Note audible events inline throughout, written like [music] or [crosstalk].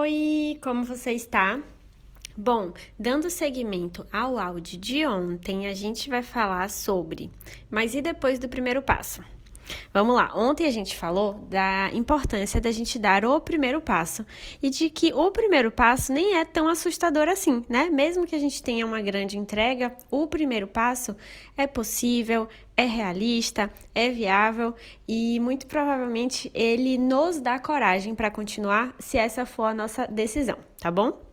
Oi, como você está? Bom, dando seguimento ao áudio de ontem, a gente vai falar sobre, mas e depois do primeiro passo? Vamos lá, ontem a gente falou da importância da gente dar o primeiro passo e de que o primeiro passo nem é tão assustador assim, né? Mesmo que a gente tenha uma grande entrega, o primeiro passo é possível, é realista, é viável e muito provavelmente ele nos dá coragem para continuar se essa for a nossa decisão, tá bom?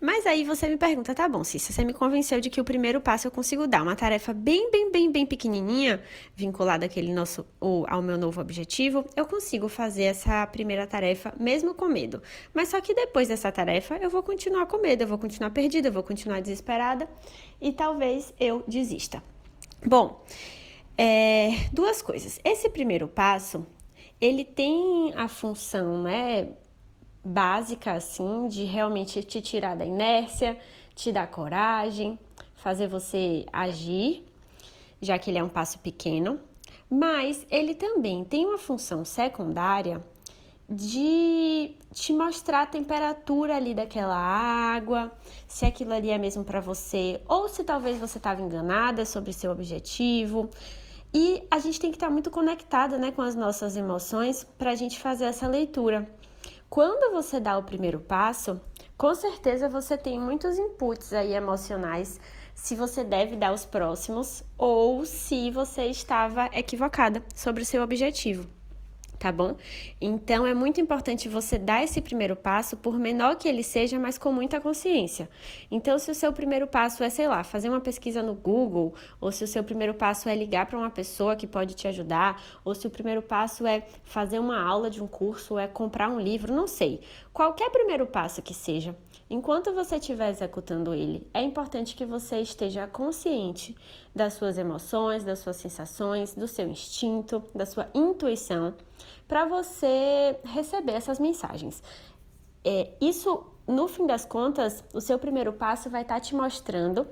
Mas aí você me pergunta, tá bom, Cissa, você me convenceu de que o primeiro passo eu consigo dar uma tarefa bem, bem, bem, bem pequenininha, vinculada àquele nosso, ou ao meu novo objetivo, eu consigo fazer essa primeira tarefa mesmo com medo. Mas só que depois dessa tarefa eu vou continuar com medo, eu vou continuar perdida, eu vou continuar desesperada e talvez eu desista. Bom, é, duas coisas. Esse primeiro passo, ele tem a função, né, básica, assim, de realmente te tirar da inércia, te dar coragem, fazer você agir, já que ele é um passo pequeno, mas ele também tem uma função secundária de te mostrar a temperatura ali daquela água, se aquilo ali é mesmo para você, ou se talvez você estava enganada sobre seu objetivo. E a gente tem que estar muito conectada né, com as nossas emoções para a gente fazer essa leitura. Quando você dá o primeiro passo, com certeza você tem muitos inputs aí emocionais se você deve dar os próximos ou se você estava equivocada sobre o seu objetivo tá bom? Então é muito importante você dar esse primeiro passo, por menor que ele seja, mas com muita consciência. Então, se o seu primeiro passo é, sei lá, fazer uma pesquisa no Google, ou se o seu primeiro passo é ligar para uma pessoa que pode te ajudar, ou se o primeiro passo é fazer uma aula de um curso, ou é comprar um livro, não sei. Qualquer primeiro passo que seja, enquanto você estiver executando ele, é importante que você esteja consciente das suas emoções, das suas sensações, do seu instinto, da sua intuição para você receber essas mensagens. É, isso, no fim das contas, o seu primeiro passo vai estar tá te mostrando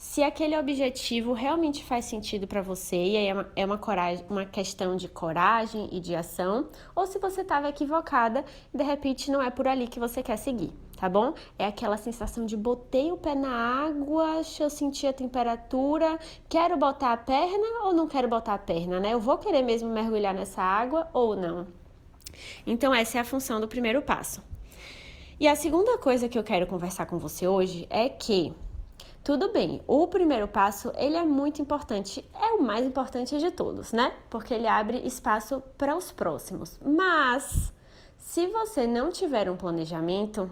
se aquele objetivo realmente faz sentido para você e aí é uma, é uma, coragem, uma questão de coragem e de ação, ou se você estava equivocada e de repente não é por ali que você quer seguir, tá bom? É aquela sensação de botei o pé na água, eu sentir a temperatura, quero botar a perna ou não quero botar a perna, né? Eu vou querer mesmo mergulhar nessa água ou não? Então, essa é a função do primeiro passo. E a segunda coisa que eu quero conversar com você hoje é que tudo bem, o primeiro passo ele é muito importante, é o mais importante de todos, né? Porque ele abre espaço para os próximos. Mas se você não tiver um planejamento,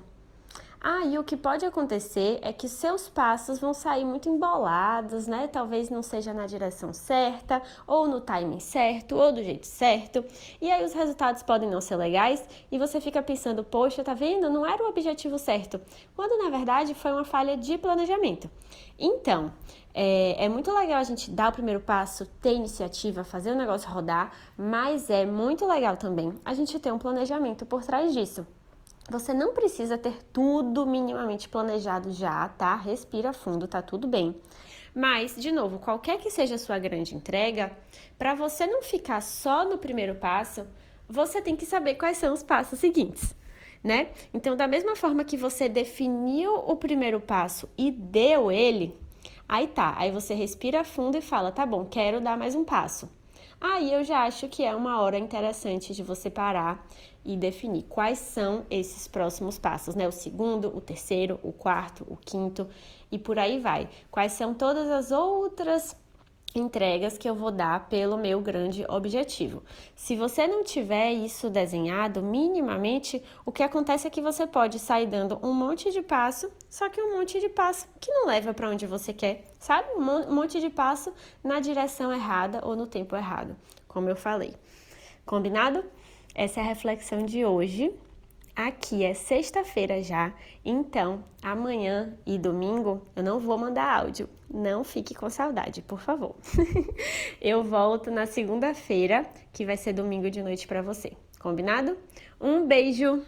ah, e o que pode acontecer é que seus passos vão sair muito embolados, né? Talvez não seja na direção certa, ou no timing certo, ou do jeito certo. E aí os resultados podem não ser legais e você fica pensando, poxa, tá vendo? Não era o objetivo certo. Quando na verdade foi uma falha de planejamento. Então, é, é, muito legal a gente dar o primeiro passo, ter iniciativa, fazer o negócio rodar, mas é muito legal também a gente ter um planejamento por trás disso. Você não precisa ter tudo minimamente planejado já, tá? Respira fundo, tá tudo bem. Mas, de novo, qualquer que seja a sua grande entrega, para você não ficar só no primeiro passo, você tem que saber quais são os passos seguintes, né? Então, da mesma forma que você definiu o primeiro passo e deu ele, aí tá, aí você respira fundo e fala: tá bom, quero dar mais um passo. Aí eu já acho que é uma hora interessante de você parar e definir quais são esses próximos passos, né? O segundo, o terceiro, o quarto, o quinto e por aí vai. Quais são todas as outras entregas que eu vou dar pelo meu grande objetivo. Se você não tiver isso desenhado minimamente, o que acontece é que você pode sair dando um monte de passo, só que um monte de passo que não leva para onde você quer, sabe? Um monte de passo na direção errada ou no tempo errado, como eu falei. Combinado? Essa é a reflexão de hoje. Aqui é sexta-feira já, então amanhã e domingo eu não vou mandar áudio. Não fique com saudade, por favor. [laughs] eu volto na segunda-feira, que vai ser domingo de noite para você. Combinado? Um beijo!